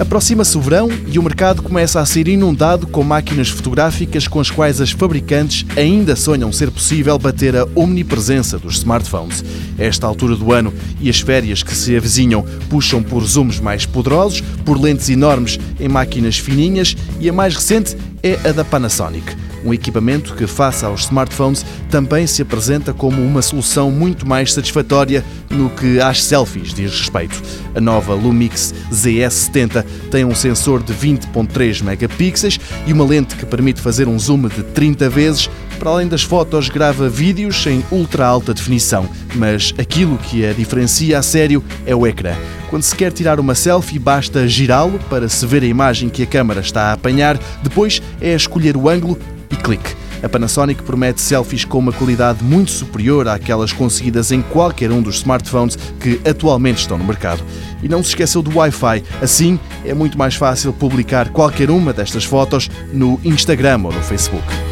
Aproxima-se o verão e o mercado começa a ser inundado com máquinas fotográficas com as quais as fabricantes ainda sonham ser possível bater a omnipresença dos smartphones. Esta altura do ano e as férias que se avizinham puxam por zooms mais poderosos, por lentes enormes em máquinas fininhas e a mais recente é a da Panasonic um equipamento que, face aos smartphones, também se apresenta como uma solução muito mais satisfatória no que às selfies diz respeito. A nova Lumix ZS70 tem um sensor de 20.3 megapixels e uma lente que permite fazer um zoom de 30 vezes. Para além das fotos, grava vídeos em ultra alta definição, mas aquilo que a diferencia a sério é o ecrã. Quando se quer tirar uma selfie, basta girá-lo para se ver a imagem que a câmera está a apanhar, depois é escolher o ângulo e clique. A Panasonic promete selfies com uma qualidade muito superior àquelas conseguidas em qualquer um dos smartphones que atualmente estão no mercado. E não se esqueceu do Wi-Fi, assim é muito mais fácil publicar qualquer uma destas fotos no Instagram ou no Facebook.